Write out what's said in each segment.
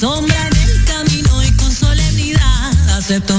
Vivo soñando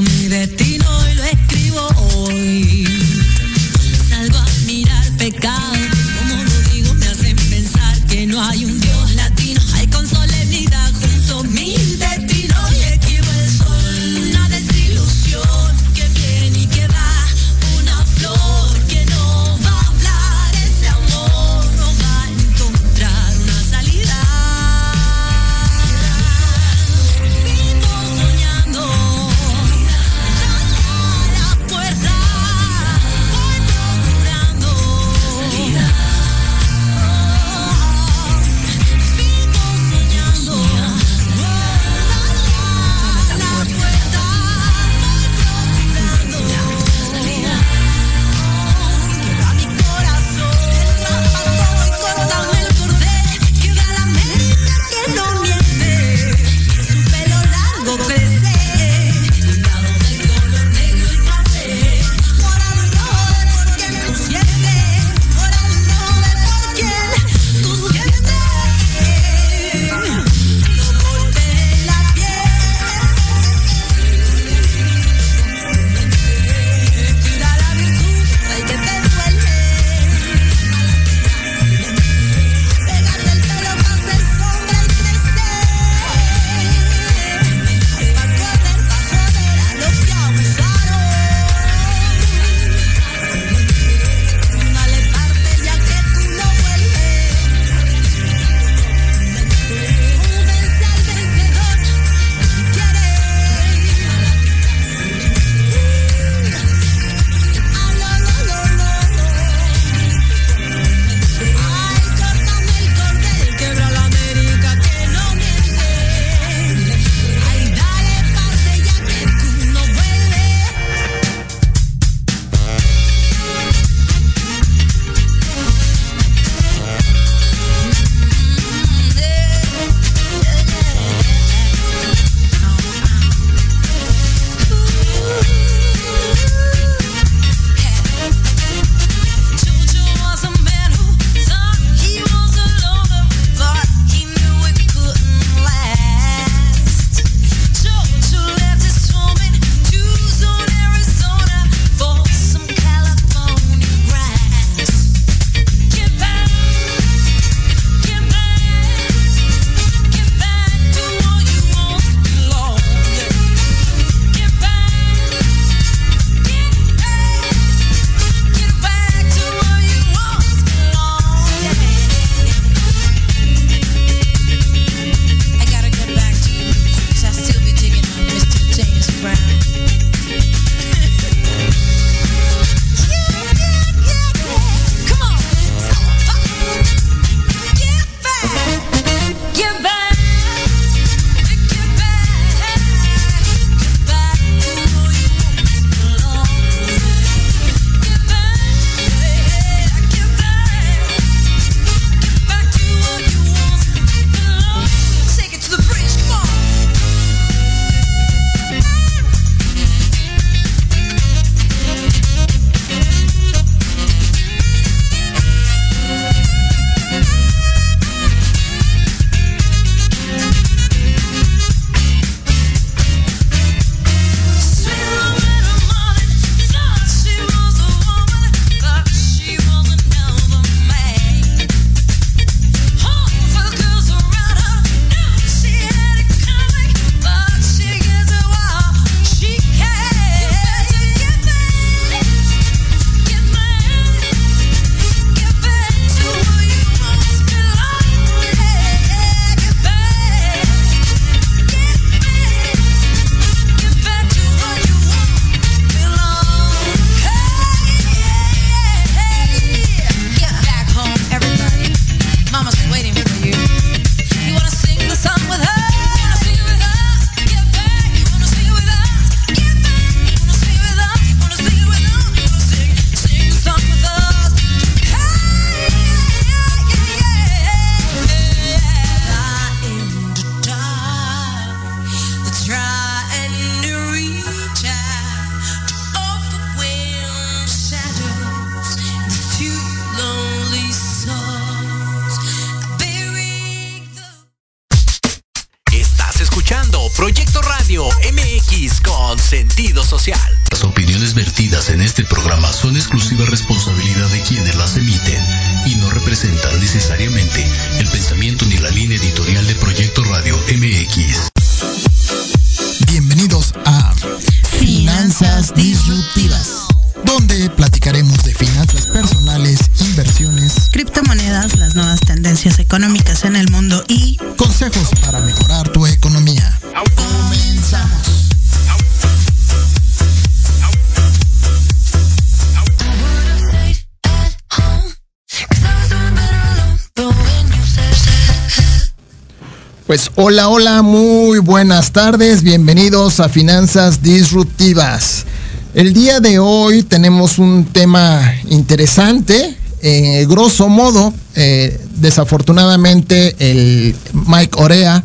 Pues hola, hola, muy buenas tardes, bienvenidos a Finanzas Disruptivas. El día de hoy tenemos un tema interesante, eh, grosso modo, eh, desafortunadamente el Mike Orea,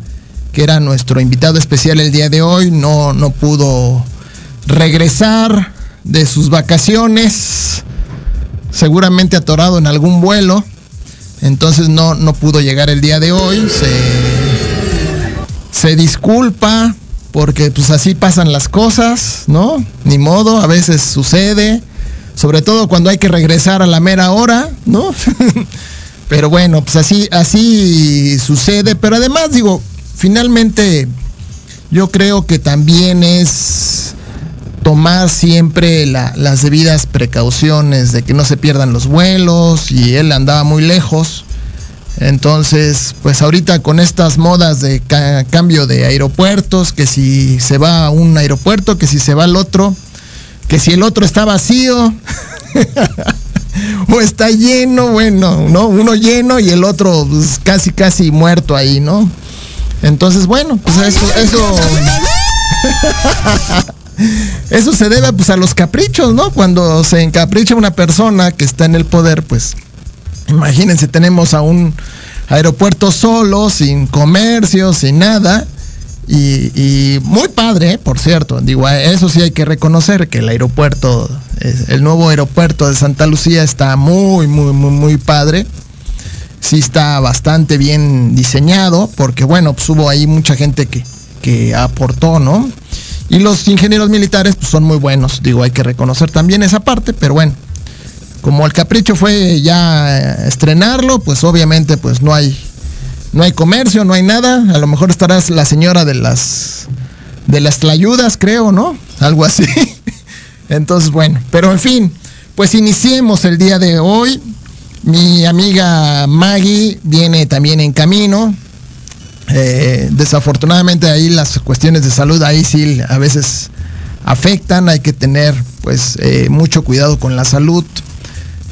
que era nuestro invitado especial el día de hoy, no, no pudo regresar de sus vacaciones, seguramente atorado en algún vuelo, entonces no, no pudo llegar el día de hoy, se disculpa porque pues así pasan las cosas, ¿no? Ni modo, a veces sucede, sobre todo cuando hay que regresar a la mera hora, ¿no? pero bueno, pues así, así sucede, pero además digo, finalmente yo creo que también es tomar siempre las debidas precauciones de que no se pierdan los vuelos y él andaba muy lejos entonces, pues ahorita con estas modas de cambio de aeropuertos, que si se va a un aeropuerto, que si se va al otro, que si el otro está vacío o está lleno, bueno, ¿no? Uno lleno y el otro pues, casi casi muerto ahí, ¿no? Entonces, bueno, pues eso eso eso se debe pues a los caprichos, ¿no? Cuando se encapricha una persona que está en el poder, pues Imagínense, tenemos a un aeropuerto solo, sin comercio, sin nada. Y, muy padre, ¿eh? por cierto. Digo, eso sí hay que reconocer que el aeropuerto, el nuevo aeropuerto de Santa Lucía está muy, muy, muy, muy padre. Sí está bastante bien diseñado, porque bueno, pues hubo ahí mucha gente que, que aportó, ¿no? Y los ingenieros militares pues, son muy buenos, digo, hay que reconocer también esa parte, pero bueno, como el capricho fue ya estrenarlo, pues obviamente pues no hay no hay comercio, no hay nada. A lo mejor estarás la señora de las de las tlayudas, creo, ¿no? Algo así. Entonces, bueno, pero en fin, pues iniciemos el día de hoy. Mi amiga Maggie viene también en camino. Eh, desafortunadamente ahí las cuestiones de salud ahí sí a veces afectan. Hay que tener pues eh, mucho cuidado con la salud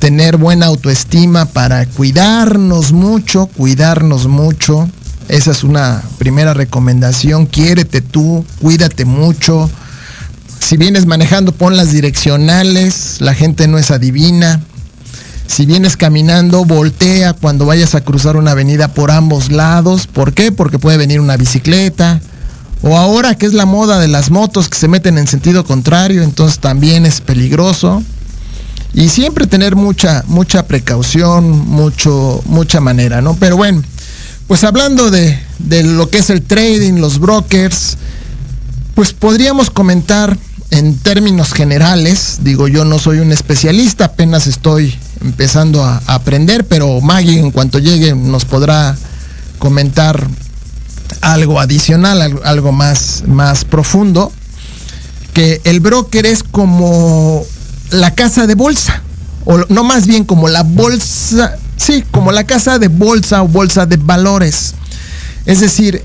tener buena autoestima para cuidarnos mucho, cuidarnos mucho. Esa es una primera recomendación. Quiérete tú, cuídate mucho. Si vienes manejando, pon las direccionales. La gente no es adivina. Si vienes caminando, voltea cuando vayas a cruzar una avenida por ambos lados. ¿Por qué? Porque puede venir una bicicleta. O ahora que es la moda de las motos que se meten en sentido contrario, entonces también es peligroso y siempre tener mucha, mucha precaución, mucho, mucha manera, ¿no? Pero bueno, pues hablando de, de lo que es el trading, los brokers, pues podríamos comentar en términos generales, digo yo no soy un especialista, apenas estoy empezando a, aprender, pero Maggie en cuanto llegue nos podrá comentar algo adicional, algo, más, más profundo, que el broker es como la casa de bolsa, o no más bien como la bolsa, sí, como la casa de bolsa o bolsa de valores. Es decir,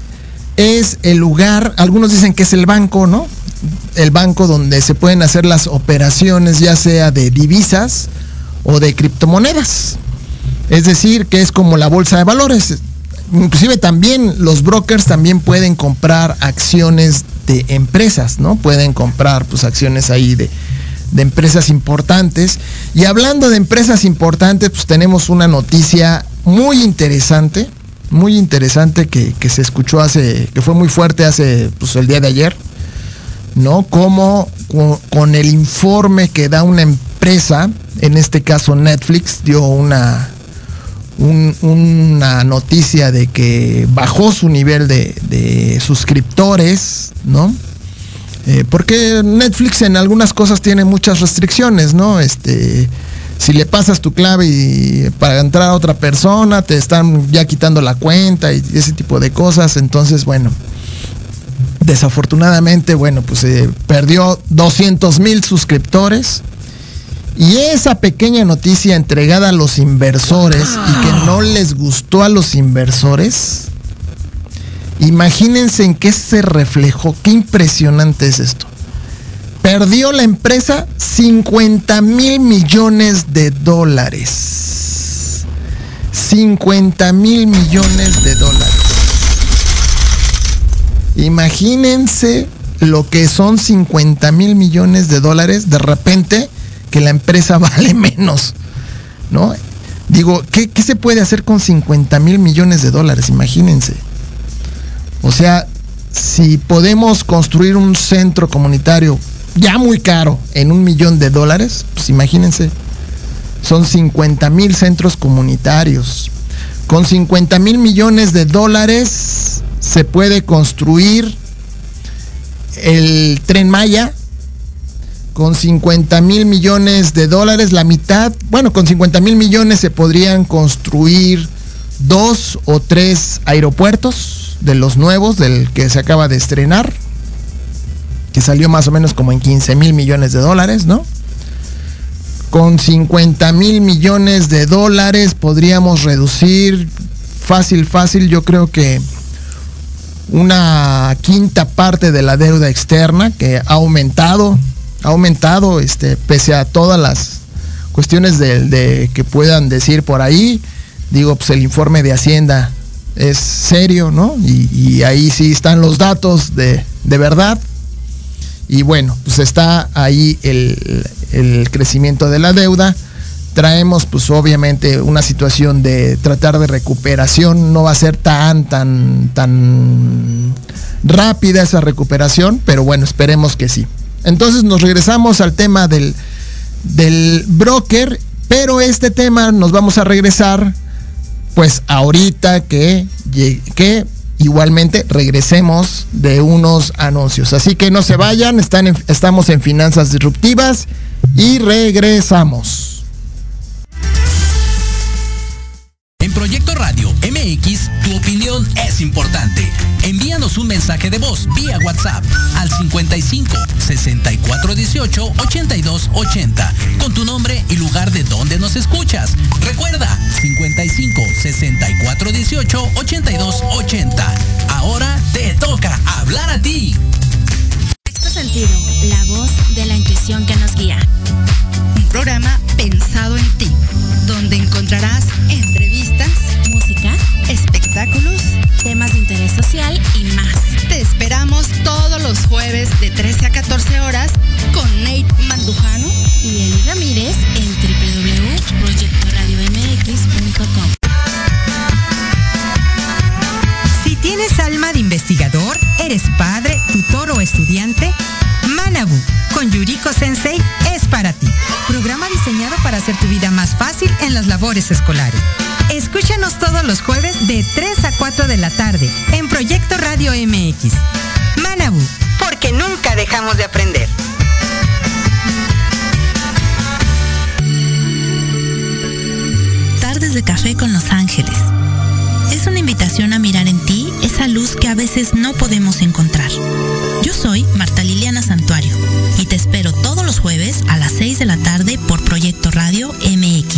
es el lugar, algunos dicen que es el banco, ¿no? El banco donde se pueden hacer las operaciones ya sea de divisas o de criptomonedas. Es decir, que es como la bolsa de valores. Inclusive también los brokers también pueden comprar acciones de empresas, ¿no? Pueden comprar pues acciones ahí de, de empresas importantes. Y hablando de empresas importantes, pues tenemos una noticia muy interesante, muy interesante que, se escuchó hace, que fue muy fuerte hace, pues el día de ayer, ¿no? Como con, el informe que da una empresa, en este caso Netflix, dio una, una noticia de que bajó su nivel de, suscriptores, ¿no? Eh, porque Netflix en algunas cosas tiene muchas restricciones, ¿no? Este, si le pasas tu clave para entrar a otra persona, te están ya quitando la cuenta y ese tipo de cosas. Entonces, bueno, desafortunadamente, bueno, pues se perdió 200 mil suscriptores. Y esa pequeña noticia entregada a los inversores y que no les gustó a los inversores, imagínense en qué se reflejó, qué impresionante es esto. Perdió la empresa 50 mil millones de dólares. 50 mil millones de dólares. Imagínense lo que son 50 mil millones de dólares de repente que la empresa vale menos, ¿no? Digo, ¿qué, se puede hacer con 50 mil millones de dólares? Imagínense. O sea, si podemos construir un centro comunitario ya muy caro en un millón de dólares, pues imagínense, son 50 mil centros comunitarios. Con 50 mil millones de dólares se puede construir el tren Maya, con 50 mil millones de dólares, la mitad, bueno, con 50 mil millones se podrían construir dos o tres aeropuertos de los nuevos, del que se acaba de estrenar, que salió más o menos como en 15 mil millones de dólares, ¿no? Con 50 mil millones de dólares podríamos reducir fácil, fácil, yo creo que una quinta parte de la deuda externa que ha aumentado ha aumentado, este, pese a todas las cuestiones de, que puedan decir por ahí. Digo, pues el informe de Hacienda es serio, ¿no? Y, ahí sí están los datos de, verdad. Y bueno, pues está ahí el, el, crecimiento de la deuda. Traemos pues obviamente una situación de tratar de recuperación. No va a ser tan, tan, tan rápida esa recuperación, pero bueno, esperemos que sí. Entonces nos regresamos al tema del, del broker, pero este tema nos vamos a regresar pues ahorita que, que igualmente regresemos de unos anuncios. Así que no se vayan, están estamos en Finanzas Disruptivas y regresamos. En Proyecto Radio MX, tu opinión es importante. Envíanos un mensaje de voz vía WhatsApp al 55 64 18 82 80 con tu nombre y lugar de donde nos escuchas. Recuerda 55 64 18 82 80. Ahora te toca hablar a ti. Sexto sentido, la voz de la intuición que nos guía. Un programa Escúchanos todos los jueves de 3 a 4 de la tarde en Proyecto Radio MX. Manabu, porque nunca dejamos de aprender. Tardes de café con Los Ángeles. Es una invitación a mirar en ti esa luz que a veces no podemos encontrar. Yo soy Marta Liliana Santuario y te espero todos los jueves a las 6 de la tarde por Proyecto Radio MX,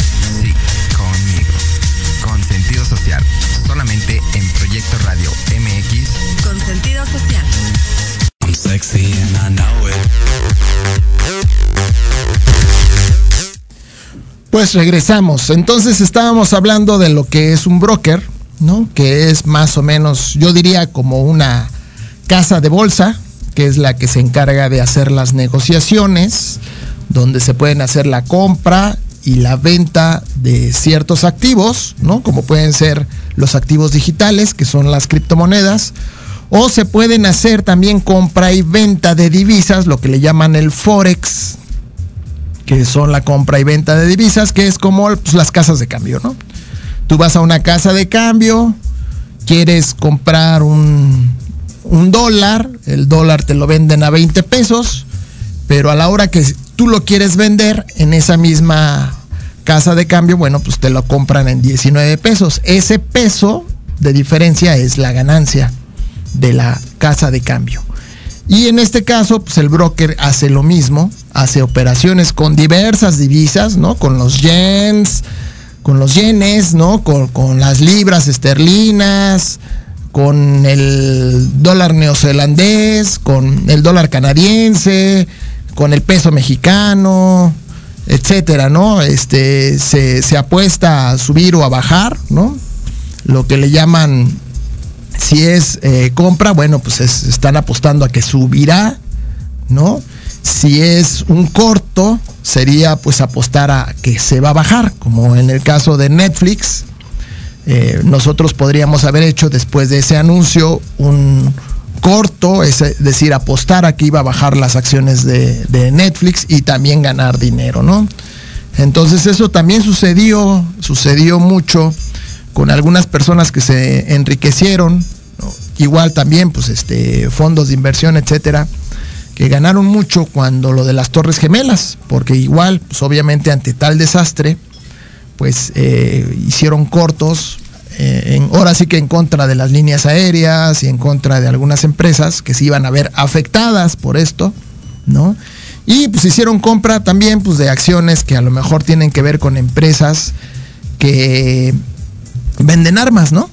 Social, solamente en Proyecto Radio MX. Con sentido social. I'm sexy and I know it. pues regresamos. Entonces estábamos hablando de lo que es un broker, ¿no? Que es más o menos, yo diría como una casa de bolsa, que es la que se encarga de hacer las negociaciones, donde se pueden hacer la compra y la venta de ciertos activos, ¿no? Como pueden ser los activos digitales, que son las criptomonedas, o se pueden hacer también compra y venta de divisas, lo que le llaman el forex, que son la compra y venta de divisas, que es como pues, las casas de cambio, ¿no? Tú vas a una casa de cambio, quieres comprar un, un dólar, el dólar te lo venden a 20 pesos, pero a la hora que tú lo quieres vender en esa misma casa de cambio, bueno, pues te lo compran en 19 pesos. Ese peso de diferencia es la ganancia de la casa de cambio. Y en este caso, pues el broker hace lo mismo, hace operaciones con diversas divisas, ¿no? Con los yens, con los yenes, ¿no? Con, con las libras esterlinas, con el dólar neozelandés, con el dólar canadiense, con el peso mexicano, etcétera, ¿no? Este se, se, apuesta a subir o a bajar, ¿no? Lo que le llaman, si es eh, compra, bueno, pues es, están apostando a que subirá, ¿no? Si es un corto, sería pues apostar a que se va a bajar, como en el caso de Netflix, eh, nosotros podríamos haber hecho después de ese anuncio un corto, es decir, apostar a que iba a bajar las acciones de, Netflix y también ganar dinero, ¿no? Entonces eso también sucedió, sucedió mucho con algunas personas que se enriquecieron, igual también pues este fondos de inversión, etcétera, que ganaron mucho cuando lo de las Torres Gemelas, porque igual, pues obviamente ante tal desastre, pues eh, hicieron cortos, eh, ahora sí que en contra de las líneas aéreas y en contra de algunas empresas que se iban a ver afectadas por esto, ¿no? Y pues hicieron compra también pues de acciones que a lo mejor tienen que ver con empresas que venden armas, ¿no?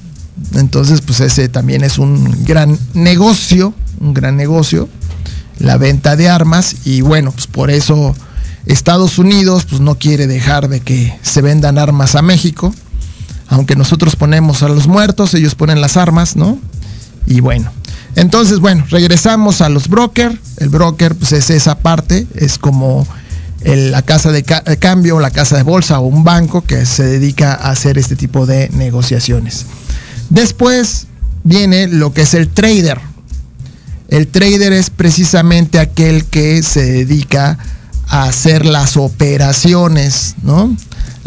Entonces pues ese también es un gran negocio, un gran negocio, la venta de armas y bueno, pues por eso Estados Unidos pues no quiere dejar de que se vendan armas a México, aunque nosotros ponemos a los muertos, ellos ponen las armas, ¿no? Y bueno, entonces bueno, regresamos a los brokers, el broker pues es esa parte, es como la casa de, ca cambio, la casa de bolsa o un banco que se dedica a hacer este tipo de negociaciones. Después viene lo que es el trader. El trader es precisamente aquel que se dedica a hacer las operaciones, ¿no?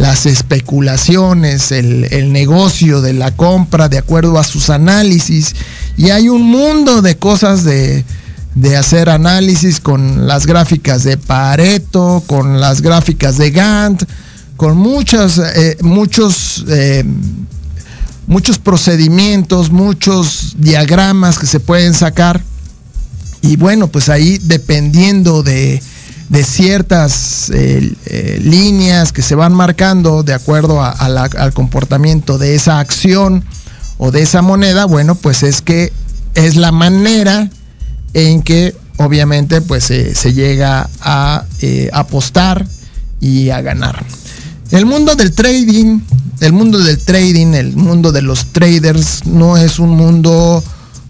Las especulaciones, el, el, negocio de la compra de acuerdo a sus análisis. Y hay un mundo de cosas de, de hacer análisis con las gráficas de Pareto, con las gráficas de Gantt, con muchas, eh, muchos, eh, muchos procedimientos, muchos diagramas que se pueden sacar. Y bueno, pues ahí dependiendo de, de ciertas eh, eh, líneas que se van marcando de acuerdo al comportamiento de esa acción o de esa moneda, bueno, pues es que es la manera en que obviamente pues se llega a eh, apostar y a ganar. El mundo del trading, el mundo del trading, el mundo de los traders no es un mundo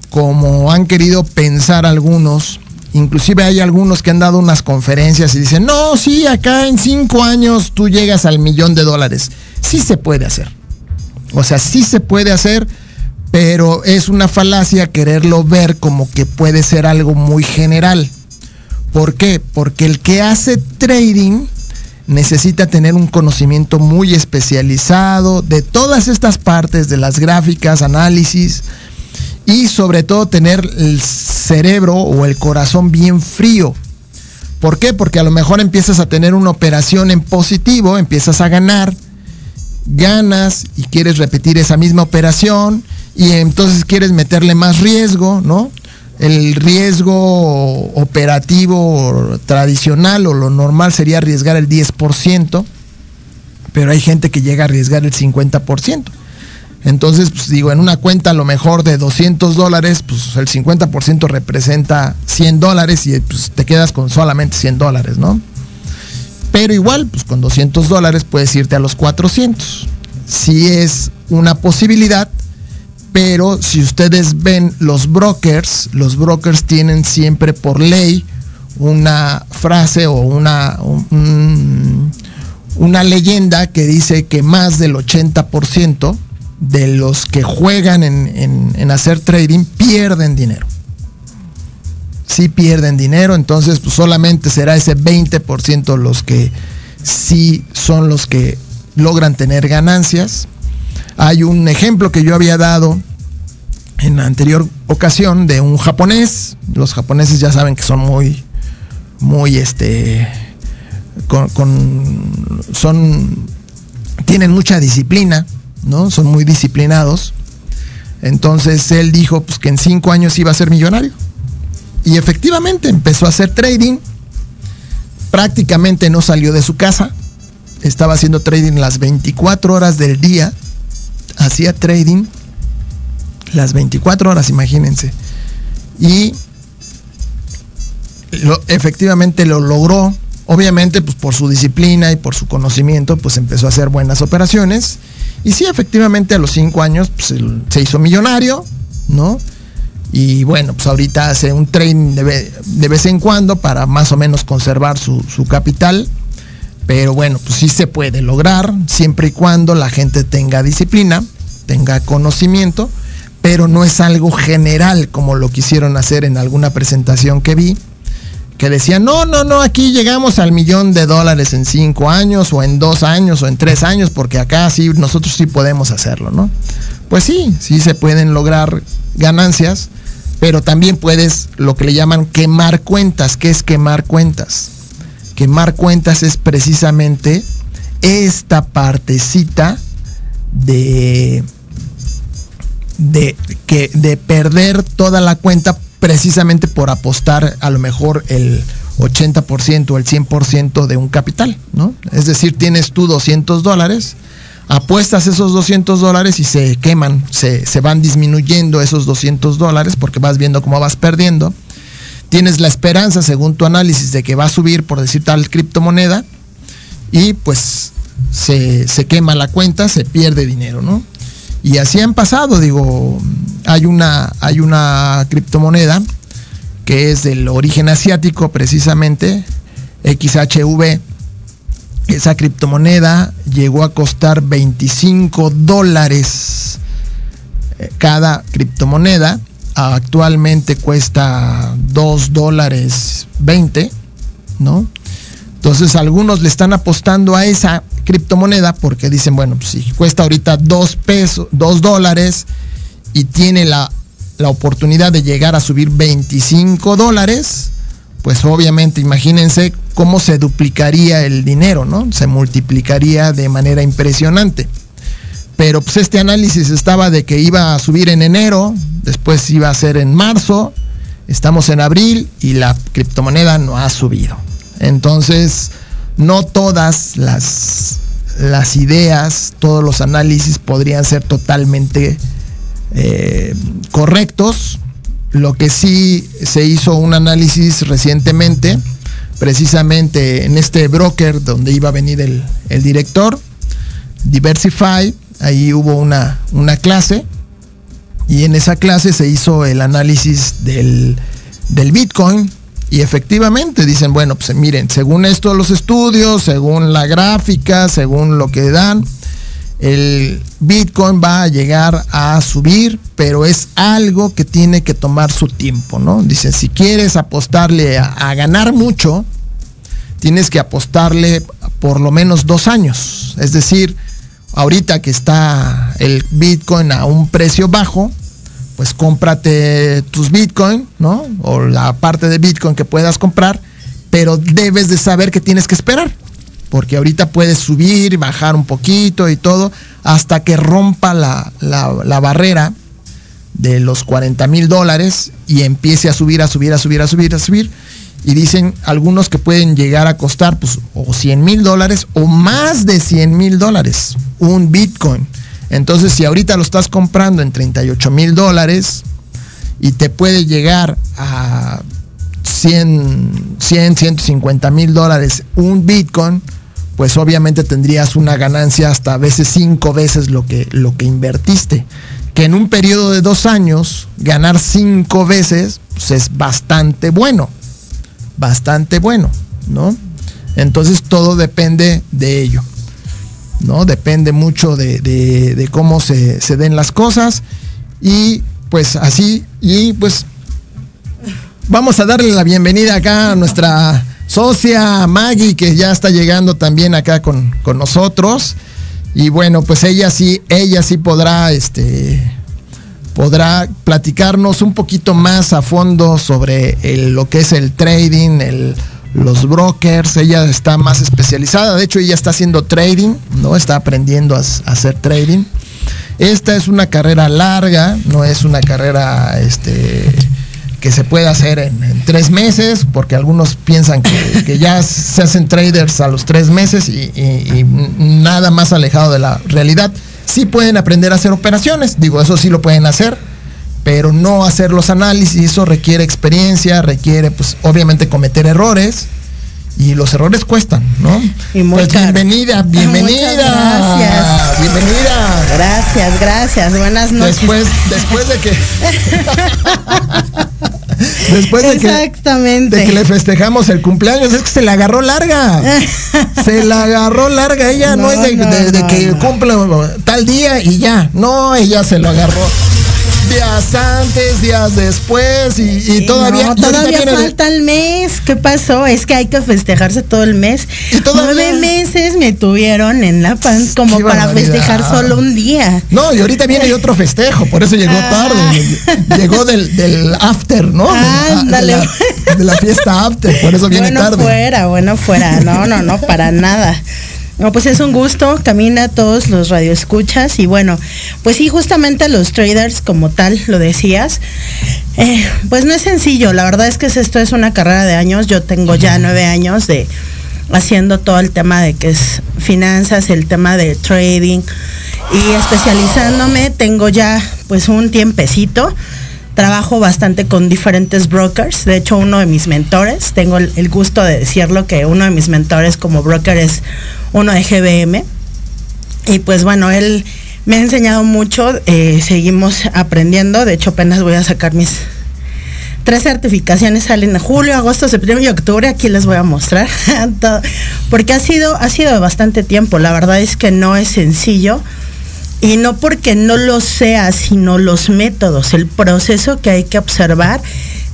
como han querido pensar algunos, Inclusive hay algunos que han dado unas conferencias y dicen, no, sí, acá en cinco años tú llegas al millón de dólares. Sí se puede hacer. O sea, sí se puede hacer, pero es una falacia quererlo ver como que puede ser algo muy general. ¿Por qué? Porque el que hace trading necesita tener un conocimiento muy especializado de todas estas partes, de las gráficas, análisis, y sobre todo tener el cerebro o el corazón bien frío. ¿Por qué? Porque a lo mejor empiezas a tener una operación en positivo, empiezas a ganar, ganas y quieres repetir esa misma operación y entonces quieres meterle más riesgo, ¿no? El riesgo operativo tradicional o lo normal sería arriesgar el 10%, pero hay gente que llega a arriesgar el 50%. Entonces, pues digo, en una cuenta a lo mejor de 200 dólares, pues el 50% representa 100 dólares y pues te quedas con solamente 100 dólares, ¿no? Pero igual, pues con 200 dólares puedes irte a los 400. Si es una posibilidad, pero si ustedes ven los brokers, los brokers tienen siempre por ley una frase o una, una leyenda que dice que más del 80% de los que juegan en, en, hacer trading pierden dinero. Sí pierden dinero, entonces pues solamente será ese 20% los que sí son los que logran tener ganancias. Hay un ejemplo que yo había dado en la anterior ocasión de un japonés. Los japoneses ya saben que son muy, muy, este, con, son, tienen mucha disciplina, ¿no? Son muy disciplinados. Entonces él dijo pues, que en cinco años iba a ser millonario. Y efectivamente empezó a hacer trading. Prácticamente no salió de su casa. Estaba haciendo trading las 24 horas del día. Hacía trading las 24 horas, imagínense. Y efectivamente lo logró. Obviamente, pues por su disciplina y por su conocimiento, pues empezó a hacer buenas operaciones. Y sí, efectivamente, a los 5 años pues, se hizo millonario, ¿no? Y bueno, pues ahorita hace un trading de, vez en cuando para más o menos conservar su, su capital. Pero bueno, pues sí se puede lograr siempre y cuando la gente tenga disciplina, tenga conocimiento pero no es algo general como lo quisieron hacer en alguna presentación que vi, que decían, no, no, no, aquí llegamos al millón de dólares en cinco años o en dos años o en tres años, porque acá sí, nosotros sí podemos hacerlo, ¿no? Pues sí, sí se pueden lograr ganancias, pero también puedes lo que le llaman quemar cuentas. ¿Qué es quemar cuentas? Quemar cuentas es precisamente esta partecita de de, que, de perder toda la cuenta precisamente por apostar a lo mejor el 80% o el 100% de un capital, ¿no? Es decir, tienes tú 200 dólares, apuestas esos 200 dólares y se queman, se, van disminuyendo esos 200 dólares porque vas viendo cómo vas perdiendo. Tienes la esperanza, según tu análisis, de que va a subir, por decir tal criptomoneda, y pues se, se quema la cuenta, se pierde dinero, ¿no? Y así han pasado, digo, hay una, hay una criptomoneda que es del origen asiático precisamente, XHV. Esa criptomoneda llegó a costar 25 dólares eh, cada criptomoneda. Actualmente cuesta 2 dólares 20, ¿no? Entonces algunos le están apostando a esa criptomoneda porque dicen, bueno, pues si cuesta ahorita dos pesos, dos dólares y tiene la, la oportunidad de llegar a subir 25 dólares, pues obviamente imagínense cómo se duplicaría el dinero, ¿no? Se multiplicaría de manera impresionante. Pero pues este análisis estaba de que iba a subir en enero, después iba a ser en marzo, estamos en abril y la criptomoneda no ha subido. Entonces, no todas las, las ideas, todos los análisis podrían ser totalmente eh, correctos. Lo que sí se hizo un análisis recientemente, precisamente en este broker donde iba a venir el, director, Diversify, ahí hubo una, una, clase y en esa clase se hizo el análisis del, del Bitcoin y efectivamente dicen, bueno, pues miren, según esto los estudios, según la gráfica, según lo que dan, el Bitcoin va a llegar a subir, pero es algo que tiene que tomar su tiempo, ¿no? Dice, si quieres apostarle a, ganar mucho, tienes que apostarle por lo menos dos años. Es decir, ahorita que está el Bitcoin a un precio bajo, pues cómprate tus Bitcoin, ¿no? O la parte de Bitcoin que puedas comprar, pero debes de saber que tienes que esperar, porque ahorita puedes subir, bajar un poquito y todo, hasta que rompa la, barrera de los 40 mil dólares y empiece a subir, a subir, a subir, a subir, a subir. Y dicen algunos que pueden llegar a costar pues, o 100 mil dólares o más de 100 mil dólares un Bitcoin. Entonces, si ahorita lo estás comprando en 38 mil dólares y te puede llegar a 100, 100 150 mil dólares un Bitcoin, pues obviamente tendrías una ganancia hasta a veces cinco veces lo que, lo que invertiste. Que en un periodo de dos años ganar cinco veces pues es bastante bueno. Bastante bueno, ¿no? Entonces todo depende de ello. ¿No? Depende mucho de, cómo se, se, den las cosas. Y pues así, y pues vamos a darle la bienvenida acá a nuestra socia Maggie, que ya está llegando también acá con, con nosotros. Y bueno, pues ella sí, ella sí podrá, este, podrá platicarnos un poquito más a fondo sobre lo que es el trading, el los brokers, ella está más especializada, de hecho ella está haciendo trading, ¿no? Está aprendiendo a, hacer trading. Esta es una carrera larga, no es una carrera este, que se puede hacer en, tres meses, porque algunos piensan que, ya se hacen traders a los tres meses y, y, nada más alejado de la realidad. Sí pueden aprender a hacer operaciones, digo, eso sí lo pueden hacer, pero no hacer los análisis, eso requiere experiencia, requiere pues obviamente cometer errores y los errores cuestan, ¿no? Y muy pues bienvenida, bienvenida. gracias. Bienvenida. Gracias, gracias. Buenas noches. Después, después de que Después de Exactamente. Que, de que le festejamos el cumpleaños, es que se la agarró larga. se la agarró larga. Ella no, es de, que cumple tal día y ya. No, ella se lo agarró días antes, días después y, todavía. todavía falta el mes. ¿Qué pasó? Es que hay que festejarse todo el mes. Nueve meses me tuvieron en la pan como para festejar solo un día. No, y ahorita viene otro festejo, por eso llegó ah. tarde. Llegó del, after, ¿no? Ándale. De, la, fiesta after, por eso viene bueno tarde. Bueno fuera, bueno fuera. No, no, no, para nada. No, pues es un gusto, camina a todos los radioescuchas y bueno, pues sí, justamente los traders como tal, lo decías, eh, pues no es sencillo, la verdad es que esto es una carrera de años, yo tengo ya nueve años de haciendo todo el tema de que es finanzas, el tema de trading y especializándome, tengo ya pues un tiempecito trabajo bastante con diferentes brokers. De hecho, uno de mis mentores, tengo el, gusto de decirlo, que uno de mis mentores como broker es uno de GBM. Y pues bueno, él me ha enseñado mucho, eh, seguimos aprendiendo. De hecho, apenas voy a sacar mis tres certificaciones, salen en julio, agosto, septiembre y octubre. Aquí les voy a mostrar porque ha sido, ha sido bastante tiempo. La verdad es que no es sencillo y no porque no lo sea, sino los métodos, el proceso que hay que observar,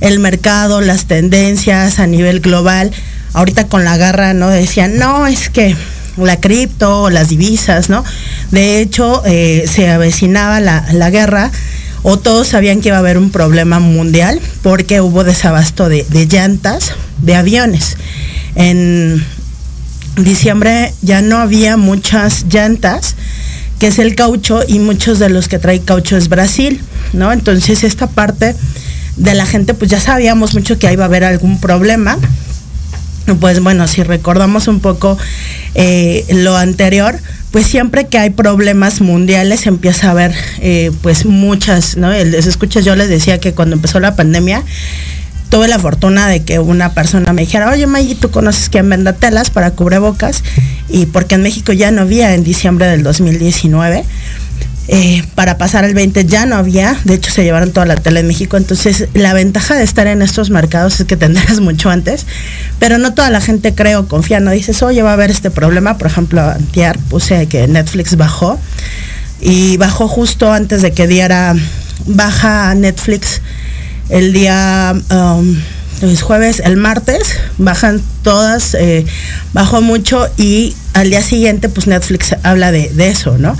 el mercado, las tendencias a nivel global. Ahorita con la garra, ¿no? Decían, no, es que la cripto, las divisas, ¿no? De hecho, eh, se avecinaba la, guerra o todos sabían que iba a haber un problema mundial porque hubo desabasto de, de llantas de aviones. En diciembre ya no había muchas llantas que es el caucho y muchos de los que trae caucho es Brasil, ¿no? Entonces esta parte de la gente pues ya sabíamos mucho que ahí va a haber algún problema. Pues bueno, si recordamos un poco eh, lo anterior, pues siempre que hay problemas mundiales empieza a haber eh, pues muchas, ¿no? Les escuchas, yo les decía que cuando empezó la pandemia, tuve la fortuna de que una persona me dijera, oye Maggie, ¿tú conoces quién venda telas para cubrebocas? Y porque en México ya no había en diciembre del 2019. Eh, para pasar el 20 ya no había, de hecho se llevaron toda la tela en México, entonces la ventaja de estar en estos mercados es que tendrás mucho antes, pero no toda la gente creo confía, no dices, oye, va a haber este problema, por ejemplo, antier puse que Netflix bajó. Y bajó justo antes de que diera baja Netflix el día um, jueves, el martes, bajan todas, eh, bajó mucho y al día siguiente pues Netflix habla de, eso, ¿no?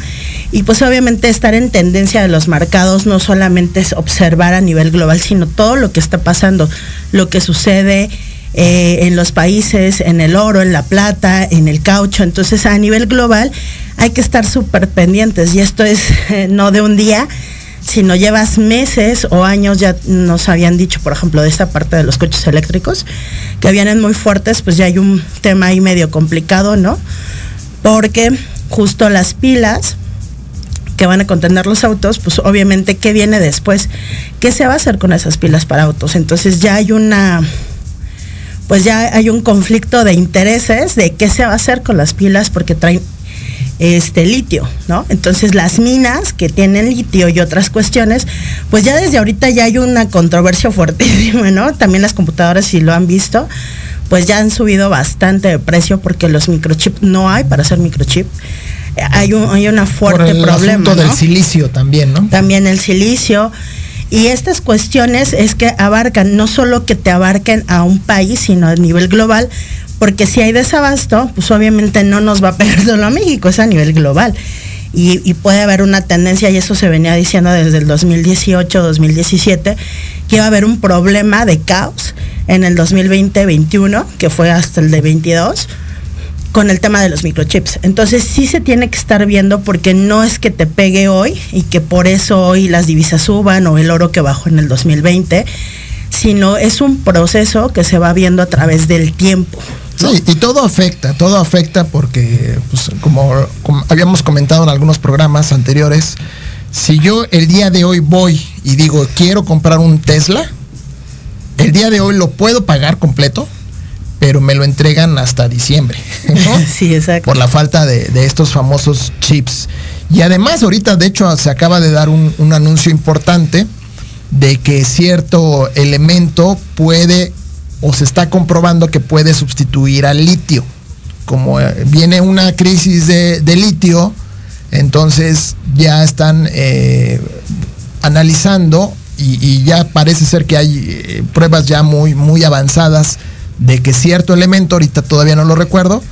Y pues obviamente estar en tendencia de los mercados no solamente es observar a nivel global, sino todo lo que está pasando, lo que sucede eh, en los países, en el oro, en la plata, en el caucho. Entonces a nivel global hay que estar súper pendientes y esto es no de un día, si no llevas meses o años, ya nos habían dicho, por ejemplo, de esta parte de los coches eléctricos, que vienen muy fuertes, pues ya hay un tema ahí medio complicado, ¿no? Porque justo las pilas que van a contener los autos, pues obviamente, ¿qué viene después? ¿Qué se va a hacer con esas pilas para autos? Entonces ya hay una pues ya hay un conflicto de intereses de qué se va a hacer con las pilas porque traen este litio, ¿no? Entonces las minas que tienen litio y otras cuestiones, pues ya desde ahorita ya hay una controversia fuertísima, ¿no? También las computadoras, si lo han visto, pues ya han subido bastante de precio porque los microchips no hay para hacer microchip. Hay un hay una fuerte Por el problema. asunto del ¿no? silicio también, ¿no? También el silicio. Y estas cuestiones es que abarcan, no solo que te abarquen a un país, sino a nivel global, porque si hay desabasto, pues obviamente no nos va a pegar solo a México, es a nivel global. Y, y puede haber una tendencia, y eso se venía diciendo desde el 2018, 2017, que iba a haber un problema de caos en el 2020-21, que fue hasta el de 22, con el tema de los microchips. Entonces sí se tiene que estar viendo porque no es que te pegue hoy y que por eso hoy las divisas suban o el oro que bajó en el 2020, sino es un proceso que se va viendo a través del tiempo. ¿No? Sí, y todo afecta, todo afecta porque, pues, como, como habíamos comentado en algunos programas anteriores, si yo el día de hoy voy y digo, quiero comprar un Tesla, el día de hoy lo puedo pagar completo, pero me lo entregan hasta diciembre, ¿no? Sí, exacto. por la falta de, de estos famosos chips. Y además ahorita, de hecho, se acaba de dar un, un anuncio importante de que cierto elemento puede o se está comprobando que puede sustituir al litio. Como eh, viene una crisis de, litio, entonces ya están eh, analizando y, y ya parece ser que hay eh, pruebas ya muy, muy avanzadas de que cierto elemento, ahorita todavía no lo recuerdo,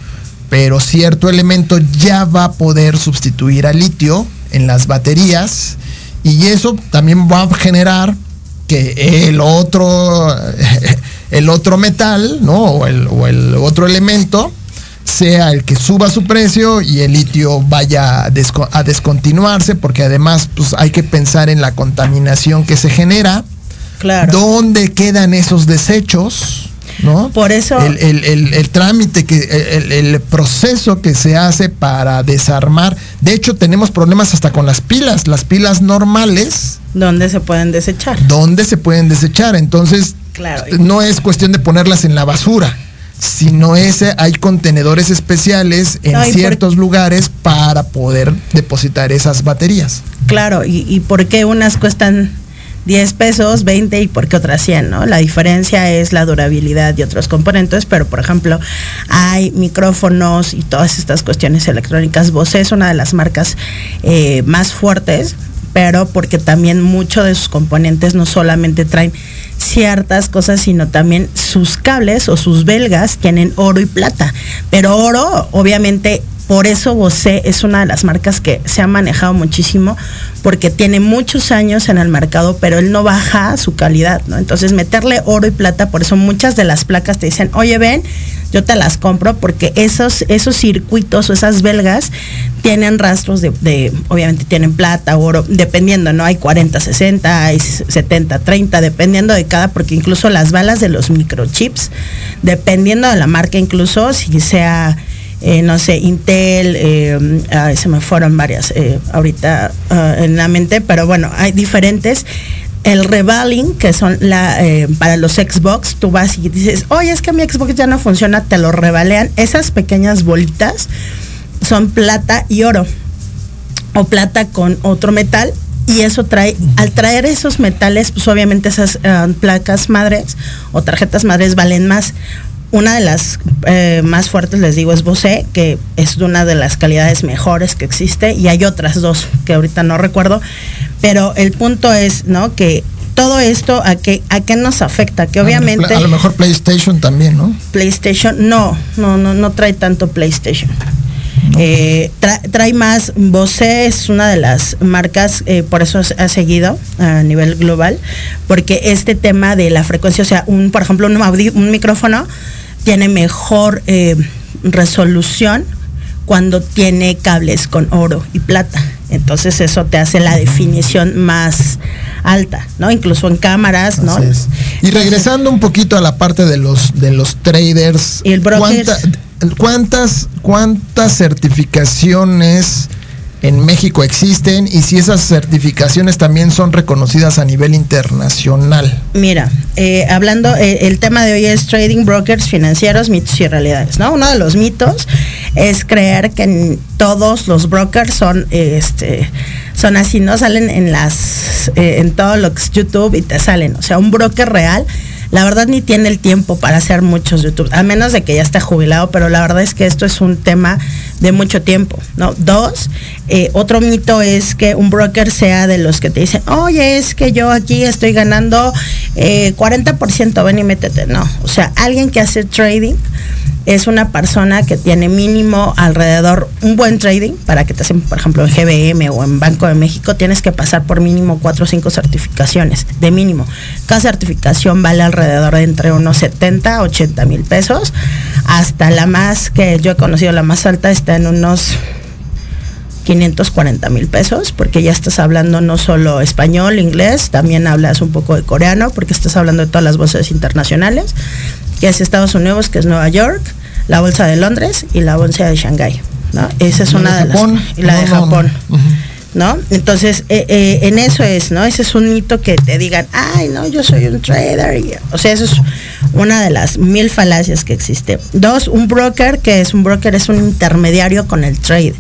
pero cierto elemento ya va a poder sustituir al litio en las baterías y eso también va a generar que el otro el otro metal, ¿no? O el, o el otro elemento sea el que suba su precio y el litio vaya a, desco- a descontinuarse, porque además pues, hay que pensar en la contaminación que se genera, Claro. dónde quedan esos desechos, ¿no? Por eso- El, el- el- el trámite, que, el, el proceso que se hace para desarmar. De hecho, tenemos problemas hasta con las pilas. Las pilas normales, ¿Dónde se pueden desechar? ¿dónde se pueden desechar? Entonces, Claro. no es cuestión de ponerlas en la basura, sino ese hay contenedores especiales en No, y por- ciertos lugares para poder depositar esas baterías. Claro, y, y por qué unas cuestan 10 pesos, 20 y por qué otras 100, ¿no? La diferencia es la durabilidad y otros componentes, pero por ejemplo, hay micrófonos y todas estas cuestiones electrónicas. Bose es una de las marcas eh, más fuertes, pero porque también muchos de sus componentes no solamente traen ciertas cosas, sino también sus cables o sus belgas tienen oro y plata. Pero oro, obviamente, por eso Bose es una de las marcas que se ha manejado muchísimo, porque tiene muchos años en el mercado, pero él no baja su calidad, ¿no? Entonces, meterle oro y plata, por eso muchas de las placas te dicen, oye, ven, yo te las compro, porque esos, esos circuitos o esas belgas tienen rastros de, de- obviamente tienen plata, oro, dependiendo, ¿no? Hay 40, 60, hay 70, 30, dependiendo de cada, porque incluso las balas de los microchips, dependiendo de la marca, incluso si sea eh, no sé, Intel, eh, se me fueron varias eh, ahorita ah, en la mente, pero bueno, hay diferentes. El revaling, que son para los Xbox, tú vas y dices, oye, es que mi Xbox ya no funciona, te lo revalean. Esas pequeñas bolitas son plata y oro, o plata con otro metal. Y eso trae, al traer esos metales, pues obviamente esas ah, placas madres o tarjetas madres valen más. Una de las eh, más fuertes, les digo, es Bose, que es una de las calidades mejores que existe, y hay otras dos que ahorita no recuerdo, pero el punto es, ¿no? Que todo esto, ¿a qué, a qué nos afecta? Que obviamente A lo mejor PlayStation también, ¿no? PlayStation, no, no, no, no trae tanto PlayStation. Eh, tra- trae más, Bose es una de las marcas, eh, por eso ha seguido a nivel global, porque este tema de la frecuencia, o sea, un, por ejemplo, un, un micrófono tiene mejor eh, resolución cuando tiene cables con oro y plata. Entonces eso te hace la definición más alta, ¿no? Incluso en cámaras, ¿no? Y regresando un poquito a la parte de los de los traders, Y el brokers. ¿cuánta- ¿cuántas cuántas certificaciones en México existen y si esas certificaciones también son reconocidas a nivel internacional. Mira, eh, hablando, eh, el tema de hoy es trading brokers financieros, mitos y realidades, ¿no? Uno de los mitos es creer que todos los brokers son, este, son así, ¿no? Salen en las, eh, en todo lo YouTube y te salen. O sea, un broker real la verdad ni tiene el tiempo para hacer muchos YouTube, a menos de que ya esté jubilado, pero la verdad es que esto es un tema de mucho tiempo, ¿no? Dos, eh, otro mito es que un broker sea de los que te dicen, oye, es que yo aquí estoy ganando 40%, eh, ven y métete. No, o sea, alguien que hace trading es una persona que tiene mínimo alrededor un buen trading para que te hacen, por ejemplo, en GBM o en Banco de México, tienes que pasar por mínimo cuatro o cinco certificaciones, de mínimo. Cada certificación vale alrededor de entre unos 70 a 80 mil pesos, hasta la más que yo he conocido, la más alta está en unos 540 mil pesos, porque ya estás hablando no solo español, inglés, también hablas un poco de coreano, porque estás hablando de todas las voces internacionales que es Estados Unidos, que es Nueva York, la bolsa de Londres y la bolsa de Shanghái. ¿no? Esa es una de, las. Y la de Japón. No, Entonces, eh, eh, en eso es, ¿no? Ese es un mito que te digan, ay, no, yo soy un trader. o sea, eso es una de las mil falacias que existe. Dos, un broker, que es un broker, es un intermediario con el trade,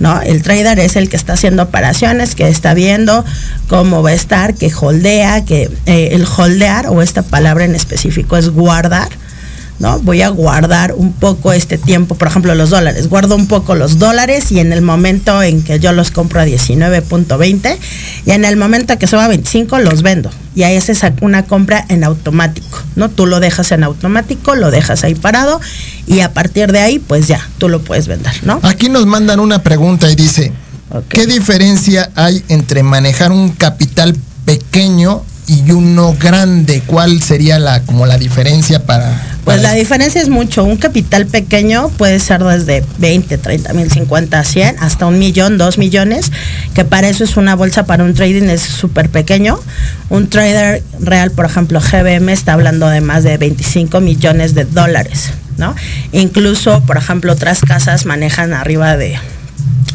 ¿no? El trader es el que está haciendo operaciones, que está viendo cómo va a estar, que holdea, que eh, el holdear, o esta palabra en específico es guardar, ¿no? Voy a guardar un poco este tiempo, por ejemplo, los dólares. Guardo un poco los dólares y en el momento en que yo los compro a 19.20 y en el momento que suba a 25 los vendo. Y ahí es una compra en automático, ¿no? Tú lo dejas en automático, lo dejas ahí parado y a partir de ahí, pues ya, tú lo puedes vender, ¿no? Aquí nos mandan una pregunta y dice, ¿qué diferencia hay entre manejar un capital pequeño y uno grande, ¿cuál sería la como la diferencia para? Pues la diferencia es mucho. Un capital pequeño puede ser desde 20, 30 mil, 50, 100, hasta un millón, dos millones, que para eso es una bolsa para un trading es súper pequeño. Un trader real, por ejemplo, GBM está hablando de más de 25 millones de dólares, ¿no? Incluso, por ejemplo, otras casas manejan arriba de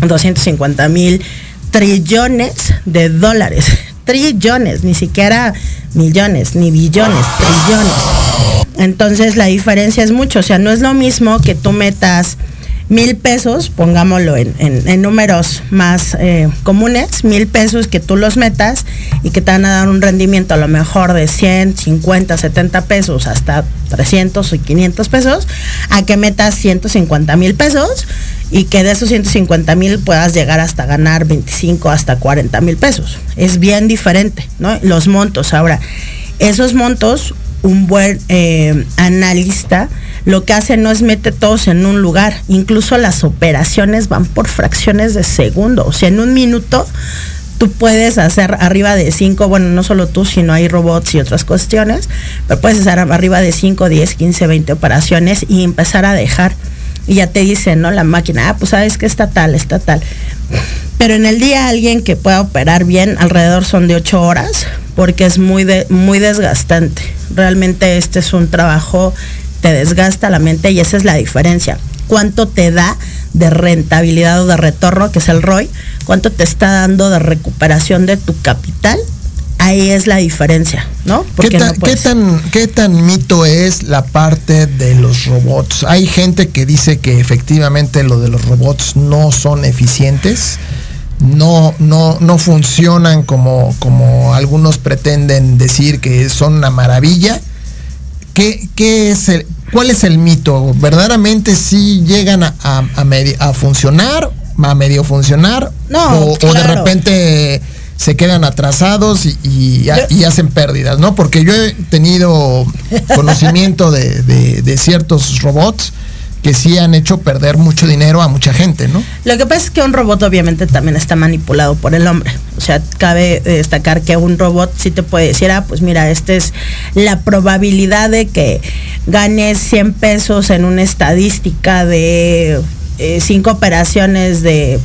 250 mil trillones de dólares trillones, ni siquiera millones, ni billones, trillones. Entonces la diferencia es mucho, o sea, no es lo mismo que tú metas mil pesos, pongámoslo en, números más eh, comunes, mil pesos que tú los metas y que te van a dar un rendimiento a lo mejor de 100, 50, 70 pesos hasta 300 o 500 pesos, a que metas 150 mil pesos y que de esos 150 mil puedas llegar hasta ganar 25 hasta 40 mil pesos. Es bien diferente, ¿no? Los montos. Ahora, esos montos, un buen eh, analista lo que hace no es mete todos en un lugar. Incluso las operaciones van por fracciones de segundo. O sea, en un minuto tú puedes hacer arriba de 5, bueno, no solo tú, sino hay robots y otras cuestiones, pero puedes hacer arriba de 5, 10, 15, 20 operaciones y empezar a dejar y ya te dicen, ¿no? La máquina, ah, pues sabes que está tal, está tal. Pero en el día alguien que pueda operar bien, alrededor son de ocho horas, porque es muy, de, muy desgastante. Realmente este es un trabajo, te desgasta la mente y esa es la diferencia. ¿Cuánto te da de rentabilidad o de retorno, que es el ROI? ¿Cuánto te está dando de recuperación de tu capital ahí es la diferencia, ¿no? ¿Qué tan, ¿qué, tan, ¿Qué tan mito es la parte de los robots? Hay gente que dice que efectivamente lo de los robots no son eficientes, no, no, no funcionan como, como algunos pretenden decir que son una maravilla. ¿Qué, qué es el, ¿Cuál es el mito? ¿Verdaderamente sí llegan a, a, funcionar, a medio funcionar? No, o, o de repente se quedan atrasados y, hacen pérdidas, ¿no? Porque yo he tenido conocimiento de, ciertos robots que sí han hecho perder mucho dinero a mucha gente, ¿no? Lo que pasa es que un robot obviamente también está manipulado por el hombre. O sea, cabe destacar que un robot sí te puede decir, ah, pues mira, esta es la probabilidad de que ganes 100 pesos en una estadística de eh, cinco operaciones de,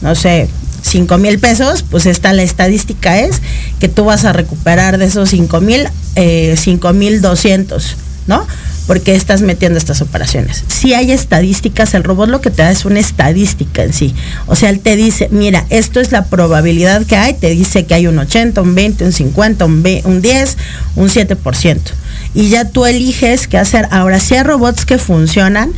no sé, 5 mil pesos, pues está la estadística es que tú vas a recuperar de esos 5 mil, eh, mil 200, ¿no? Porque estás metiendo estas operaciones. Si hay estadísticas, el robot lo que te da es una estadística en sí. O sea, él te dice, mira, esto es la probabilidad que hay, te dice que hay un 80, un 20, un 50, un, 10, un 7%. Y ya tú eliges qué hacer. Ahora, si hay robots que funcionan,